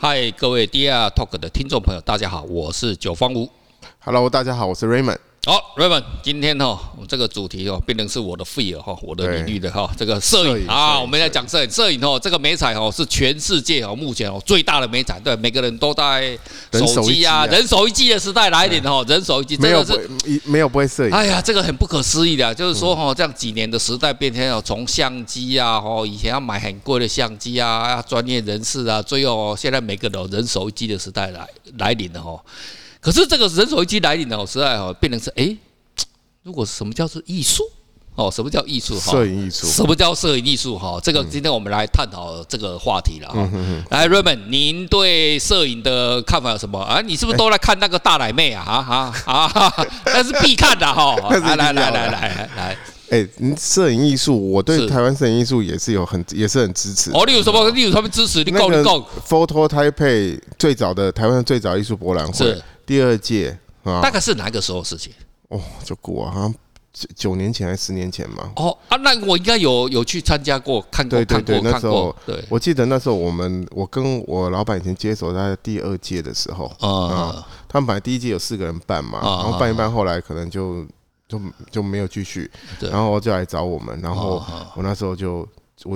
嗨，各位 DR Talk 的听众朋友，大家好，我是九方吴。Hello，大家好，我是 Raymond。好，Raymond，今天哈，这个主题哦，变成是我的 field 哈，我的领域的哈，这个摄影。啊，我们来讲摄影，摄影。哦，这个美彩哦，是全世界哦，目前哦最大的美彩，对，每个人都在手机啊，人手一机的时代来临哈，人手一机，真的是没有不会摄影，哎呀，这个很不可思议的，就是说哈，这样几年的时代变迁哦，从相机啊，哦，以前要买很贵的相机啊，专业人士啊，最后现在每个人人手一机的时代来来临了哈。可是这个人手一机来临的时代哈，变成是哎，如果什么叫做艺术哦？什么叫艺术？哈摄影艺术？什么叫摄影艺术？哈，这个今天我们来探讨这个话题了哈。来，Raymond，您对摄影的看法有什么啊？你是不是都来看那个大奶妹啊？啊啊啊！那是必看的哈。来来来来来来，哎，您摄影艺术，我对台湾摄影艺术也是有很也是很支持。哦，你有什么？你有什么支持？你告你告。Photo Taipei 最早的台湾最早艺术博览会。第二届啊，大概是哪个时候事情？哦，就过啊，好像九九年前还是十年前嘛。哦啊，那我应该有有去参加过，看过，对对对，那时候，对，我记得那时候我们我跟我老板以前接手在第二届的时候啊，他们本来第一届有四个人办嘛，然后办一办，后来可能就就就没有继续，然后就来找我们，然后我那时候就。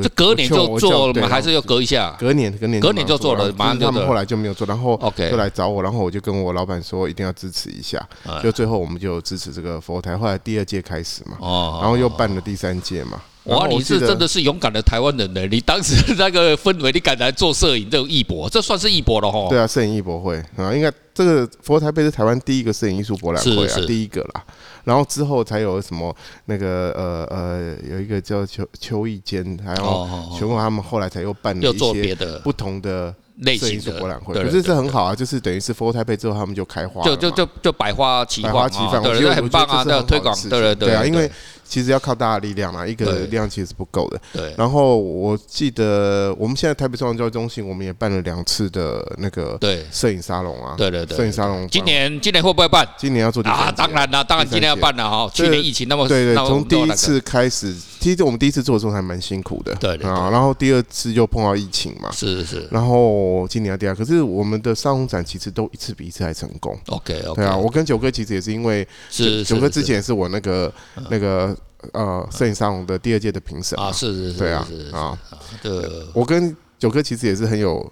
这隔年就做了嘛？还是要隔一下？隔年，隔年，隔年就做了。马上他们后来就没有做，然后就来找我，然后我就跟我老板说一定要支持一下。就最后我们就支持这个佛台。后来第二届开始嘛，然后又办了第三届嘛。哇，你是真的是勇敢的台湾人呢！你当时那个氛围，你敢来做摄影这种艺博，这算是艺博了哈。对啊，摄影艺博会啊，应该这个佛台北是台湾第一个摄影艺术博览会啊，第一个啦。然后之后才有什么那个呃呃，有一个叫邱邱义坚，还有全部他们后来才又办了一些不同的类型的博览会，可是这很好啊，就是等于是 FOTO TAIPEI 之后他们就开花，就就就就百花齐放，百花齐放，我觉得很棒啊，这样推广，对对对啊，因为。其实要靠大家力量嘛，一个力量其实是不够的。对。然后我记得我们现在台北创教育中心，我们也办了两次的那个对摄影沙龙啊。对对对。摄影沙龙。今年今年会不会办？今年要做啊，当然了，当然今年要办了哈。去年疫情那么对对，从第一次开始，其实我们第一次做的时候还蛮辛苦的。对啊。然后第二次又碰到疫情嘛。是是。然后今年要第二，可是我们的沙龙展其实都一次比一次还成功。OK OK。对啊，我跟九哥其实也是因为是九哥之前也是我那个那个。呃，摄影沙龙的第二届的评审啊，是是是，对啊啊，对，我跟九哥其实也是很有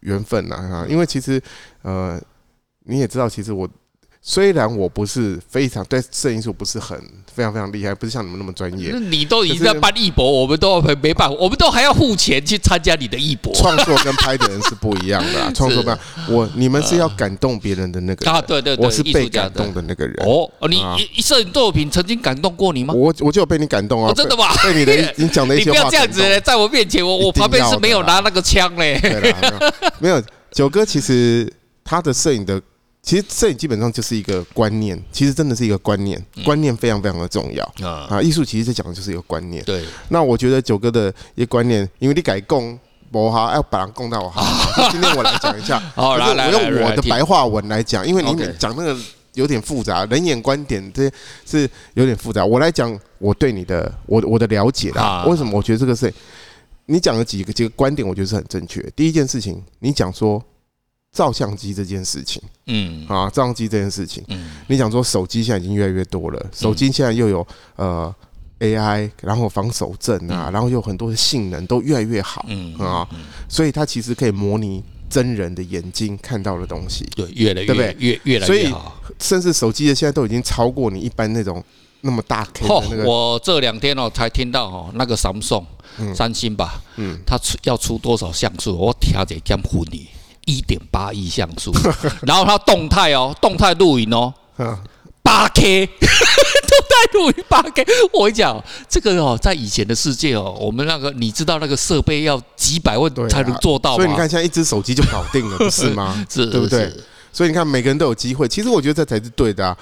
缘分呐啊，因为其实呃，你也知道，其实我。虽然我不是非常对摄影术不是很非常非常厉害，不是像你们那么专业。你都已经在办艺博，我们都没办法，我们都还要付钱去参加你的艺博。创作跟拍的人是不一样的，创作不一样。我你们是要感动别人的那个啊，对对对，我是被感动的那个人。哦哦，你一摄影作品曾经感动过你吗？我我就有被你感动啊，真的吗？被你的 你讲的一些话，你不要这样子，在我面前，我我旁边是没有拿那个枪嘞。没有，九哥其实他的摄影的。其实摄影基本上就是一个观念，其实真的是一个观念，观念非常非常的重要啊！艺术其实讲的就是一个观念。对，那我觉得九哥的一个观念，因为你改供我哈，要把人供到哈。今天我来讲一下，好，我用我的白话文来讲，因为你讲那个有点复杂，人眼观点这些是有点复杂。我来讲我对你的我我的了解啦，为什么我觉得这个是你讲了几个几个观点，我觉得是很正确。第一件事情，你讲说。照相机这件事情，嗯，啊，照相机这件事情，嗯，你想说手机现在已经越来越多了，手机现在又有呃 AI，然后防手震啊，然后有很多的性能都越来越好，嗯啊，所以它其实可以模拟真人的眼睛看到的东西，对，越来越对不对？越越来越好，甚至手机的现在都已经超过你一般那种那么大 K 的那个。我这两天哦才听到哦，那个 Samsung，三星吧，嗯，它出要出多少像素？我听着讲昏你。一点八亿像素，然后它动态哦，动态录影哦，八 K，动态录影八 K。我跟你讲，这个哦，在以前的世界哦，我们那个你知道那个设备要几百万才能做到吗？所以你看，现在一只手机就搞定了，不是吗？是，对不对？所以你看，每个人都有机会。其实我觉得这才是对的啊。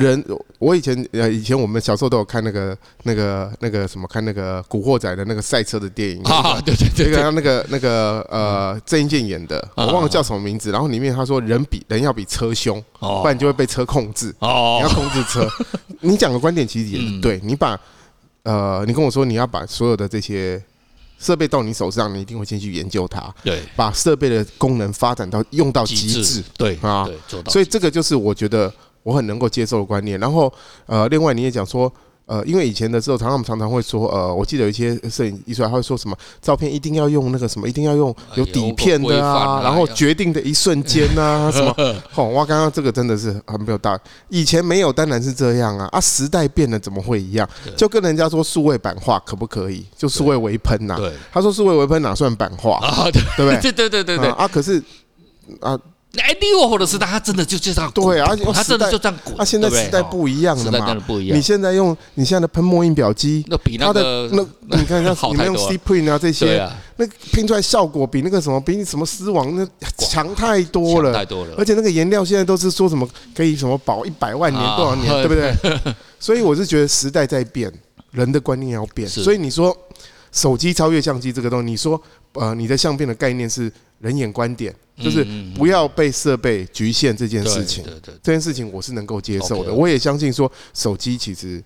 人，我以前呃，以前我们小时候都有看那个、那个、那个什么，看那个《古惑仔》的那个赛车的电影啊，对对？对，那个那个那个呃，郑伊健演的，我忘了叫什么名字。然后里面他说，人比人要比车凶，不然就会被车控制。哦，你要控制车。你讲的观点其实也是对，你把呃，你跟我说你要把所有的这些设备到你手上，你一定会先去研究它，对，把设备的功能发展到用到极致，对啊，所以这个就是我觉得我很能够接受的观念。然后呃，另外你也讲说。呃，因为以前的时候，常常我们常常会说，呃，我记得有一些摄影艺术家他会说什么，照片一定要用那个什么，一定要用有底片的啊，然后决定的一瞬间啊，什么，哦，哇，刚刚这个真的是很没有道理。以前没有，当然是这样啊，啊，时代变了，怎么会一样？就跟人家说数位版画可不可以？就数位微喷呐，他说数位微喷哪算版画？对不对？对对对对对啊，可是啊。哎，利沃霍的时代，他真的就就这样，对啊，他真的就这样滚。他现在时代不一样了嘛，不一样。你现在用你现在的喷墨印表机，那比那个那 你看像你们用 C Print 啊这些，那拼出来效果比那个什么比什么丝网那强太多了，太多了。而且那个颜料现在都是说什么可以什么保一百万年多少年，对不对？所以我是觉得时代在变，人的观念要变。所以你说手机超越相机这个东西，你说呃你的相片的概念是人眼观点。就是不要被设备局限这件事情，这件事情我是能够接受的。我也相信说，手机其实，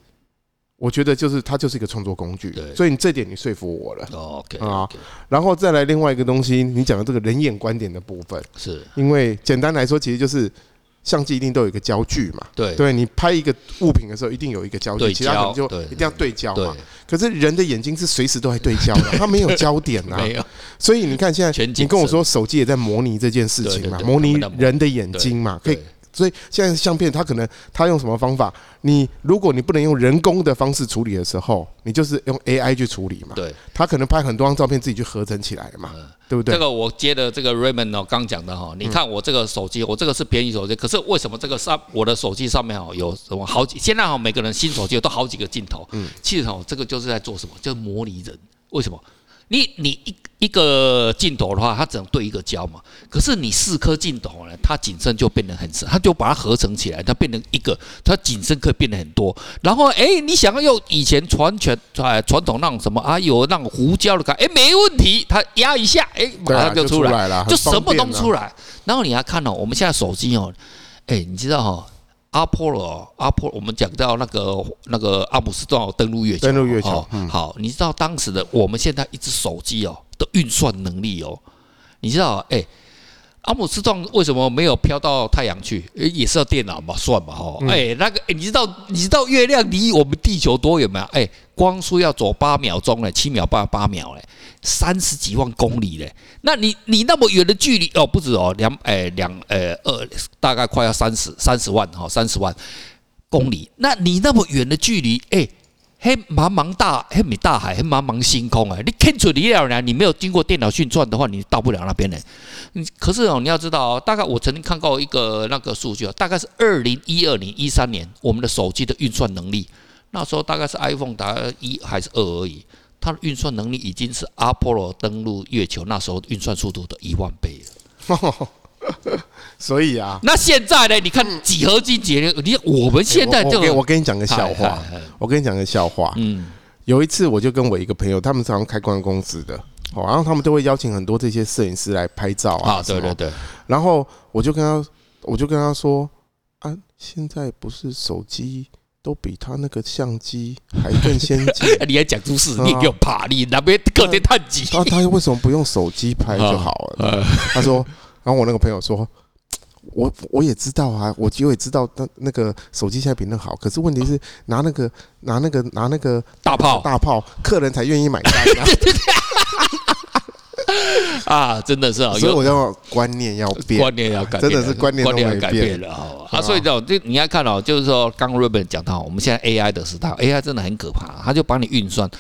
我觉得就是它就是一个创作工具，所以你这点你说服我了。OK 啊，然后再来另外一个东西，你讲的这个人眼观点的部分，是因为简单来说，其实就是。相机一定都有一个焦距嘛？对，对你拍一个物品的时候，一定有一个焦距，其他可能就一定要对焦嘛。可是人的眼睛是随时都在对焦的，它没有焦点呐。没有。所以你看现在，你跟我说手机也在模拟这件事情嘛，模拟人的眼睛嘛，可以。所以现在相片，它可能它用什么方法？你如果你不能用人工的方式处理的时候，你就是用 AI 去处理嘛。对，它可能拍很多张照片自己去合成起来嘛，对不对？这个我接的这个 Raymond 哦，刚讲的哈，你看我这个手机，我这个是便宜手机，可是为什么这个上我的手机上面哦有什么好几？现在哈每个人新手机都好几个镜头，嗯，其实哦这个就是在做什么？就是模拟人，为什么？你你一一个镜头的话，它只能对一个焦嘛。可是你四颗镜头呢，它景深就变得很深，它就把它合成起来，它变成一个，它景深可以变得很多。然后哎，你想要用以前传全传传统那种什么啊，有那种胡椒的感，哎，没问题，它压一下，哎，马上就出来了，就什么都出来。然后你还看哦，我们现在手机哦，哎，你知道哈？阿波罗，阿波，我们讲到那个那个阿姆斯壮登陆月球，登陆月球。好，你知道当时的我们现在一只手机哦的运算能力哦，你知道哎，阿姆斯壮为什么没有飘到太阳去？也是要电脑嘛，算嘛哈。哎，那个哎，你知道你知道月亮离我们地球多远吗？哎，光速要走八秒钟嘞，七秒八八秒嘞。三十几万公里嘞，那你你那么远的距离哦，不止哦，两诶两诶二，大概快要三十三十万哈，三十万公里。那你那么远的距离，诶，黑茫茫大黑米大海，黑茫茫星空啊，你看出离了呢？你没有经过电脑运算的话，你到不了那边呢。可是哦，你要知道哦，大概我曾经看过一个那个数据哦，大概是二零一二年、一三年，我们的手机的运算能力，那时候大概是 iPhone 达一还是二而已。它的运算能力已经是阿波罗登陆月球那时候运算速度的一万倍了。所以啊，那现在呢？你看几何级节律，你我们现在就我跟你讲个笑话，我跟你讲个笑话。嗯，有一次我就跟我一个朋友，他们常常开观光公司的，哦，然后他们都会邀请很多这些摄影师来拍照啊。对对对。然后我就跟他，我就跟他说啊，现在不是手机。都比他那个相机还更先进。你还讲出事，你给我怕你那边隔天太急。他他为什么不用手机拍就好了？他说，然后我那个朋友说，我我也知道啊，我就也知道那那个手机现在比那好，可是问题是拿那个拿那个拿那个大炮大炮，客人才愿意买单。啊，真的是啊，所以我要观念要变，观念要改变，真的是观念观念要改变了哈。啊，所以这种就你要看哦，就是说刚刚 Raymond 讲到，我们现在 AI 的时代，AI 真的很可怕，它就帮你运算。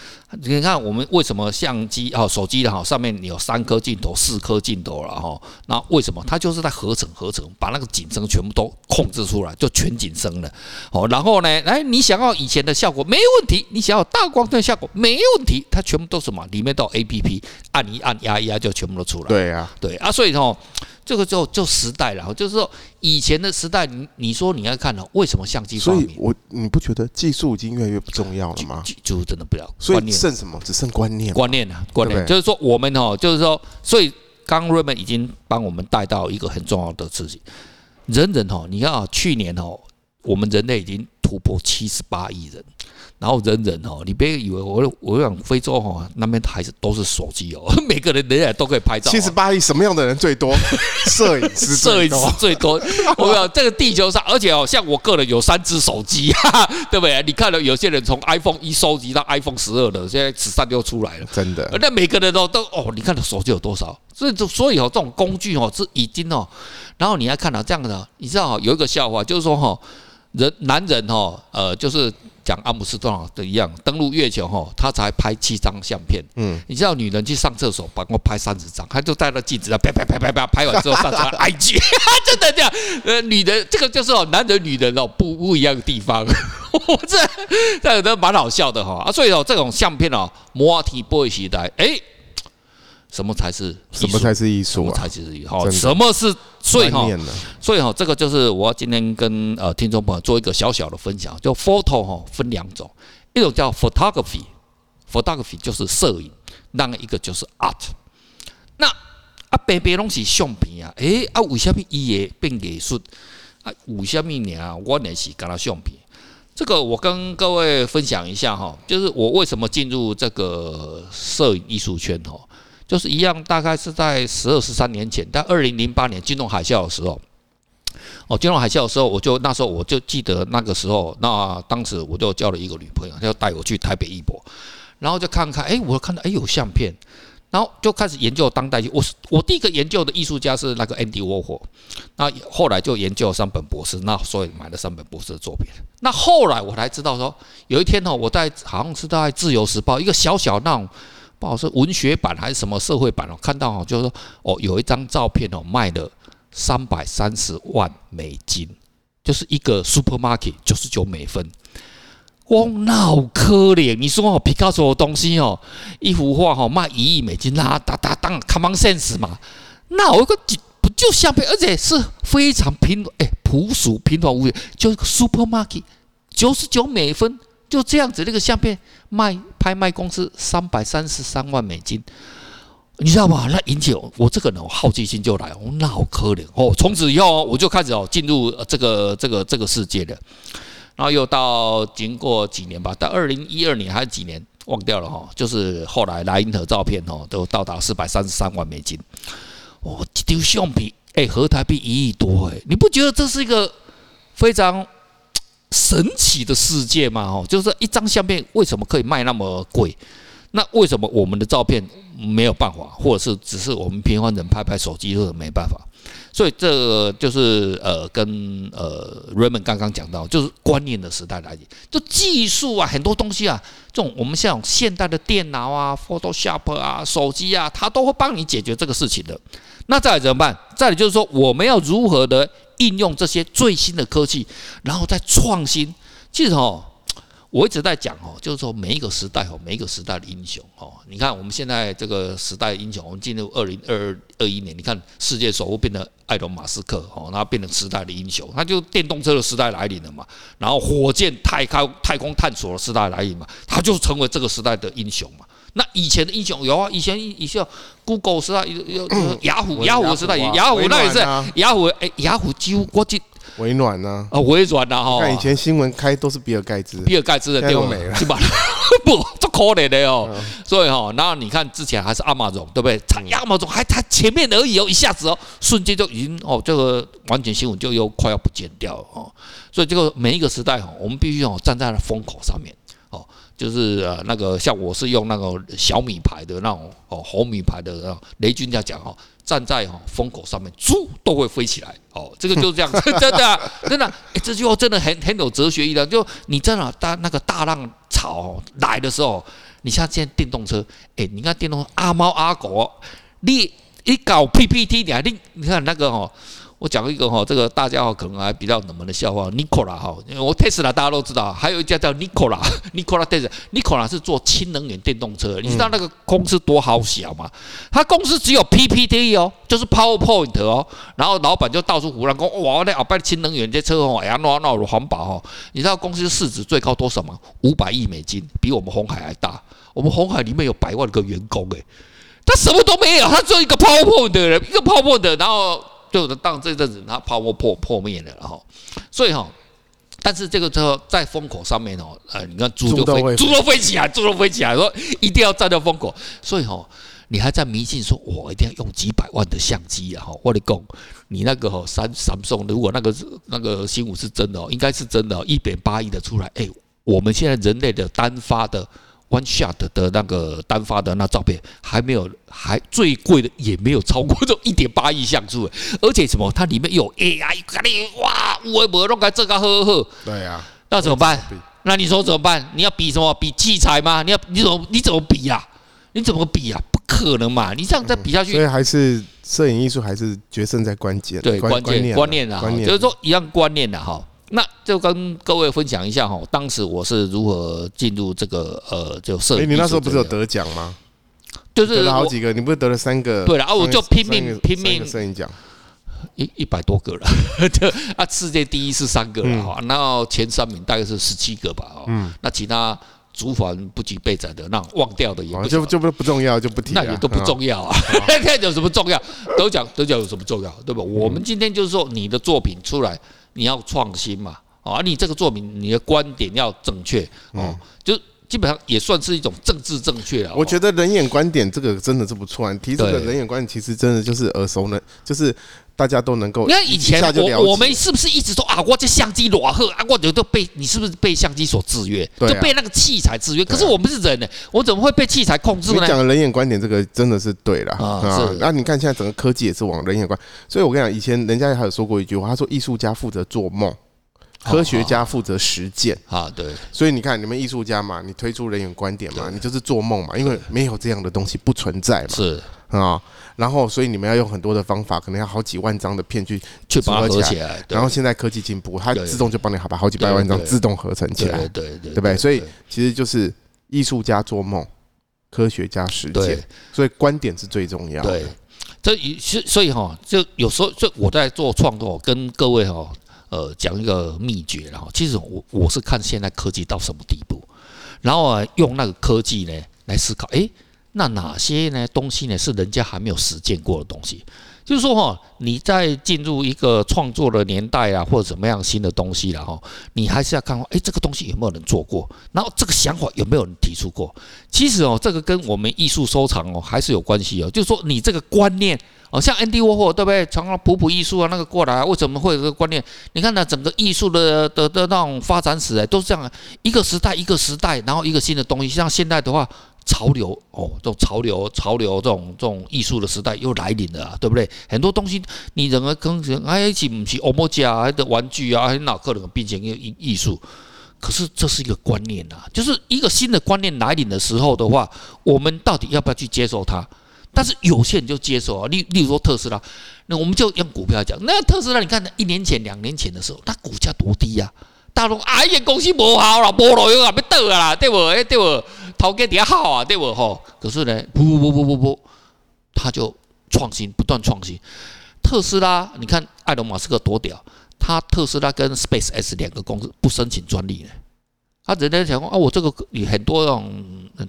你看我们为什么相机哦，手机的哈上面有三颗镜头、四颗镜头了哈？那为什么它就是在合成合成，把那个景深全部都控制出来，就全景深了。哦，然后呢，哎，你想要以前的效果没问题，你想要大光圈效果没问题，它全部都是什么？里面都有 APP，按一按压一压就全部都出来。对啊，对啊，所以说这个就就时代了，就是说以前的时代，你你说你要看呢，为什么相机？所以我你不觉得技术已经越来越不重要了吗？就真的不要，所以剩什么？只剩观念。观念啊，观念，就是说我们哦，就是说，所以刚 Raymond 已经帮我们带到一个很重要的事情，人人哦，你看啊，去年哦，我们人类已经。突破七十八亿人。然后人人哦，你别以为我我讲非洲哈那边还是都是手机哦，每个人人人都可以拍照。七十八亿什么样的人最多？摄影师，摄影师最多。我讲这个地球上，而且哦，像我个人有三只手机，对不对？你看了有些人从 iPhone 一收集到 iPhone 十二的，现在十三又出来了，真的。那每个人都都哦，你看的手机有多少？所以就所以哦，这种工具哦是已经哦，然后你还看到这样的，你知道哦有一个笑话，就是说哈，人男人哈呃就是。讲阿姆斯特朗的一样，登陆月球哈，他才拍七张相片。嗯，你知道女人去上厕所，帮我拍三十张，他就带着镜子，啪啪啪啪啪，拍完之后上传 IG，真的这样。呃，女人这个就是哦，男人女人哦不不一样的地方，我这这都蛮好笑的哈啊，所以哦这种相片哦，Multiple 时代，哎。什么才是什么才是艺术？什么才是艺术？好，什么是所以哈？所以哈，这个就是我今天跟呃听众朋友做一个小小的分享。就 photo 哈分两种，一种叫 photography，photography 就是摄影，另一个就是 art。那啊，别别拢是相片啊，诶啊，为什么伊也变艺术？啊，为什么呢？我也是跟他相片。这个我跟各位分享一下哈，就是我为什么进入这个摄影艺术圈哈。就是一样，大概是在十二十三年前，在二零零八年金融海啸的时候，哦，金融海啸的时候，我就那时候我就记得那个时候，那当时我就交了一个女朋友，她就带我去台北艺博，然后就看看，哎，我看到哎有相片，然后就开始研究当代艺。我我第一个研究的艺术家是那个 Andy Warhol，那后来就研究山本博士，那所以买了山本博士的作品。那后来我才知道说，有一天呢，我在好像是在《自由时报》一个小小那种。不好是文学版还是什么社会版哦？看到哦，就是说哦，有一张照片哦，卖了三百三十万美金，就是一个 supermarket 九十九美分。哇，那好可怜！你说哦，皮卡丘的东西哦，一幅画哈卖一亿美金，那哒哒当 common sense 嘛？那我一个不就相片，而且是非常平哎朴素平凡无奇，就一个 supermarket 九十九美分。就这样子，那个相片卖拍卖公司三百三十三万美金，你知道吗？那引起我这个人好奇心就来，哦，那好可怜哦。从此以后我就开始哦进入这个这个这个世界的，然后又到经过几年吧，到二零一二年还是几年忘掉了哈，就是后来莱茵河照片哦都到达四百三十三万美金，哦，丢相片哎合台币一亿多哎，你不觉得这是一个非常？神奇的世界嘛，哦，就是一张相片为什么可以卖那么贵？那为什么我们的照片没有办法，或者是只是我们平凡人拍拍手机都没办法？所以这个就是呃，跟呃 Raymond 刚刚讲到，就是观念的时代来临，就技术啊，很多东西啊，这种我们像现代的电脑啊、Photoshop 啊、手机啊，它都会帮你解决这个事情的。那再来怎么办？再来就是说，我们要如何的？应用这些最新的科技，然后再创新。其实哦，我一直在讲哦，就是说每一个时代哦，每一个时代的英雄哦。你看我们现在这个时代英雄，我们进入二零二二一年，你看世界首富变成埃隆·马斯克哦，然后变成时代的英雄，他就电动车的时代来临了嘛。然后火箭太空太空探索的时代来临嘛，他就成为这个时代的英雄嘛。那以前的英雄有啊，以前以前 Google 时代有有 雅虎雅虎时代，雅虎那也是雅虎哎，雅虎几乎国际微软呢啊，微软呐哈。看以前新闻开都是比尔盖茨，比尔盖茨的电话没了，是吧？不，这可怜的哦。所以哈，然后你看之前还是 Amazon 对不对？亚马总还他前面而已哦，一下子哦，瞬间就已经哦，这个完全新闻就又快要不见掉了哦。所以这个每一个时代哈，我们必须哦站在了风口上面。就是呃那个像我是用那个小米牌的那种哦红米牌的那种雷军这样讲哦，站在哦风口上面，猪都会飞起来哦，这个就是这样，真的、真的，这句话真的很很有哲学意料。就你真的当那个大浪潮来的时候，你像现在电动车，哎，你看电动阿猫阿狗，你一搞 PPT，你还你你看那个哦。我讲一个哈，这个大家可能还比较冷门的笑话，Nikola 哈，因为我 Tesla 大家都知道，还有一家叫 Nikola，Nikola Tesla，Nikola 是做氢能源电动车，你知道那个公司多好小吗？他公司只有 PPT 哦，就是 PowerPoint 哦，然后老板就到处胡乱讲，哇，那后边氢能源这车哦，哎呀，那那环保哦，你知道公司市值最高多少吗？五百亿美金，比我们红海还大。我们红海里面有百万个员工诶，他什么都没有，他只有一个 PowerPoint 的人，一个 PowerPoint，然后。就当这阵子它泡沫破破灭了哈，所以哈，但是这个时候在风口上面哦，呃，你看猪就飞，猪都飞起来，猪都飞起来，说一定要站在风口，所以哦，你还在迷信说，我一定要用几百万的相机啊！哈，我的讲，你那个哦，三三送，如果那个那个新闻是真的哦，应该是真的，一点八亿的出来，哎，我们现在人类的单发的。One shot 的那个单发的那照片还没有，还最贵的也没有超过这一点八亿像素，而且什么？它里面有 AI，哇，我我弄个这个呵呵。对呀，那怎么办？那你说怎么办？你要比什么？比器材吗？你要你怎么你怎么比呀？你怎么比呀？不可能嘛！你这样再比下去，所以还是摄影艺术还是决胜在关键，对关键观念啊，就是说一样观念的哈。那就跟各位分享一下哈，当时我是如何进入这个呃，就摄影。哎，你那时候不是有得奖吗？就是得了好几个，你不是得了三个？对了啊，我就拼命拼命摄影奖，一一百多个了。就啊，世界第一是三个了哈，然后前三名大概是十七个吧。嗯，那其他竹环不及被宰的，那忘掉的也不就就不不重要，就不提。那也都不重要啊，那有什么重要？得奖得奖有什么重要？对吧？我们今天就是说，你的作品出来。你要创新嘛？啊，你这个作品，你的观点要正确哦，就基本上也算是一种政治正确啊。我觉得人眼观点这个真的是不错，啊提这个人眼观点，其实真的就是耳熟能，就是大家都能够。你看以前我我们是不是一直说啊，我这相机裸赫啊，我觉得被你是不是被相机所制约，就被那个器材制约？可是我们是人呢，我怎么会被器材控制呢？你讲的人眼观点这个真的是对了啊。那你看现在整个科技也是往人眼观，所以我跟你讲，以前人家还有说过一句话，他说艺术家负责做梦。科学家负责实践。啊，对，所以你看，你们艺术家嘛，你推出人眼观点嘛，你就是做梦嘛，因为没有这样的东西不存在嘛，是。啊，然后所以你们要用很多的方法，可能要好几万张的片去去把它合起来，然后现在科技进步，它自动就帮你好把好几百万张自动合成起来，对对对，对不对？所以其实就是艺术家做梦，科学家实践，所以观点是最重要的。对，这所以哈，就有时候就我在做创作，跟各位哈。呃，讲一个秘诀，然后其实我我是看现在科技到什么地步，然后啊，用那个科技呢来思考，诶，那哪些呢东西呢是人家还没有实践过的东西？就是说哈，你在进入一个创作的年代啊，或者怎么样新的东西然后，你还是要看，诶，这个东西有没有人做过？然后这个想法有没有人提出过？其实哦，这个跟我们艺术收藏哦还是有关系哦，就是说你这个观念。哦，像安迪沃霍对不对？常常普普艺术啊，那个过来，为什么会有这个观念？你看呢，整个艺术的的的那种发展史，哎，都是这样，一个时代一个时代，然后一个新的东西。像现在的话，潮流哦，这种潮流潮流这种这种艺术的时代又来临了，对不对？很多东西你认为可能哎，是不是欧莫家还的玩具啊，还是哪个人变成一个艺艺术？可是这是一个观念呐，就是一个新的观念来临的时候的话，我们到底要不要去接受它？但是有些人就接受啊，例例如说特斯拉，那我们就用股票讲，那特斯拉，你看一年前、两年前的时候，它股价多低呀？大陆哎呀，公司不好了，菠萝油啊，要倒啦，对不？哎，对不？头家底下好啊，对不？吼，可是呢，不不不不不不，他就创新，不断创新。特斯拉，你看埃隆马斯克多屌，他特斯拉跟 Space X 两个公司不申请专利呢。他人家讲啊，我这个有很多种，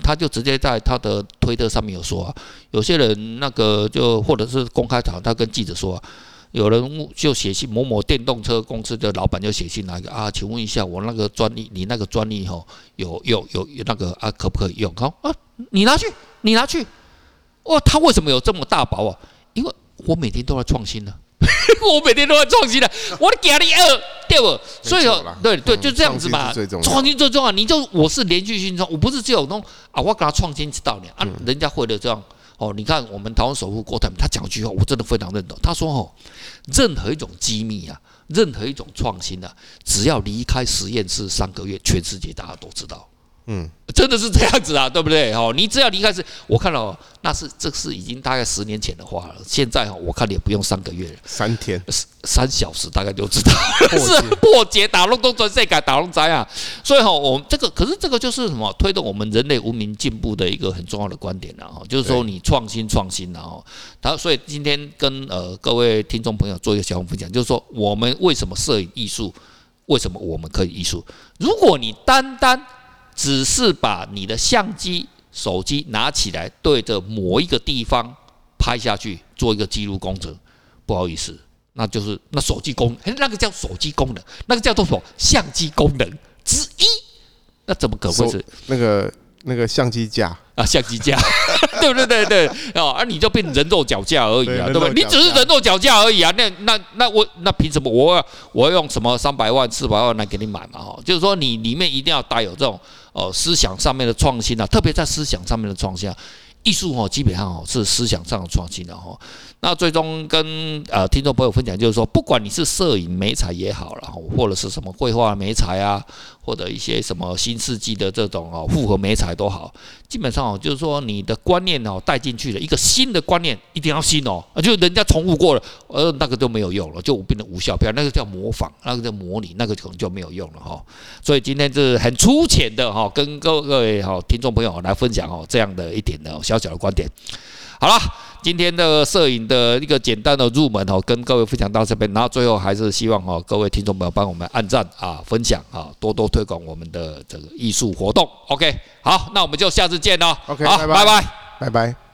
他就直接在他的推特上面有说啊，有些人那个就或者是公开场，他跟记者说啊，有人就写信，某某电动车公司的老板就写信来个啊，请问一下我那个专利，你那个专利吼有有有有那个啊，可不可以用？好啊，你拿去，你拿去，哇，他为什么有这么大宝啊？因为我每天都在创新呢。我每天都在创新的，我的给你二对不？所以说，对对，就这样子嘛。创新最重要，你就我是连续性创，我不是只有弄啊，我给他创新知道你啊，人家会的这样哦。你看我们台湾首富郭台铭，他讲一句话，我真的非常认同。他说哦，任何一种机密啊，任何一种创新啊，只要离开实验室三个月，全世界大家都知道。嗯，真的是这样子啊，对不对？哦，你只要离开是，我看到那是这是已经大概十年前的话了。现在哈，我看也不用三个月了，三天、三小时大概就知道 是破解打龙洞转世改打龙灾啊。所以哈，我们这个可是这个就是什么推动我们人类文明进步的一个很重要的观点了哈，就是说你创新创新然后，他所以今天跟呃各位听众朋友做一个小分享，就是说我们为什么摄影艺术，为什么我们可以艺术？如果你单单只是把你的相机、手机拿起来，对着某一个地方拍下去，做一个记录工程。不好意思，那就是那手机功能，那个叫手机功能，那个叫做什么相机功能之一，那怎么可能会是那个那个相机架啊？相机架，对 不对？对对哦，而、啊、你就变人肉脚架而已啊，对不对？你只是人肉脚架而已啊，那那那我那凭什么我要我要用什么三百万四百万来给你买嘛？哈，就是说你里面一定要带有这种哦思想上面的创新啊，特别在思想上面的创新啊。艺术哦，基本上哦是思想上的创新的哈。那最终跟呃听众朋友分享，就是说，不管你是摄影美彩也好，然后或者是什么绘画美彩啊，或者一些什么新世纪的这种哦复合媒材都好，基本上哦就是说你的观念哦带进去了一个新的观念，一定要新哦，就人家重复过了，呃那个都没有用了，就变得无效，不要那个叫模仿，那个叫模拟，那个可能就没有用了哈。所以今天就是很粗浅的哈，跟各位哈听众朋友来分享哦这样的一点的小小的观点。好了，今天的摄影的一个简单的入门哦，跟各位分享到这边，然后最后还是希望哦，各位听众朋友帮我们按赞啊、分享啊，多多推广我们的这个艺术活动。OK，好，那我们就下次见哦。OK，好，拜拜，拜拜。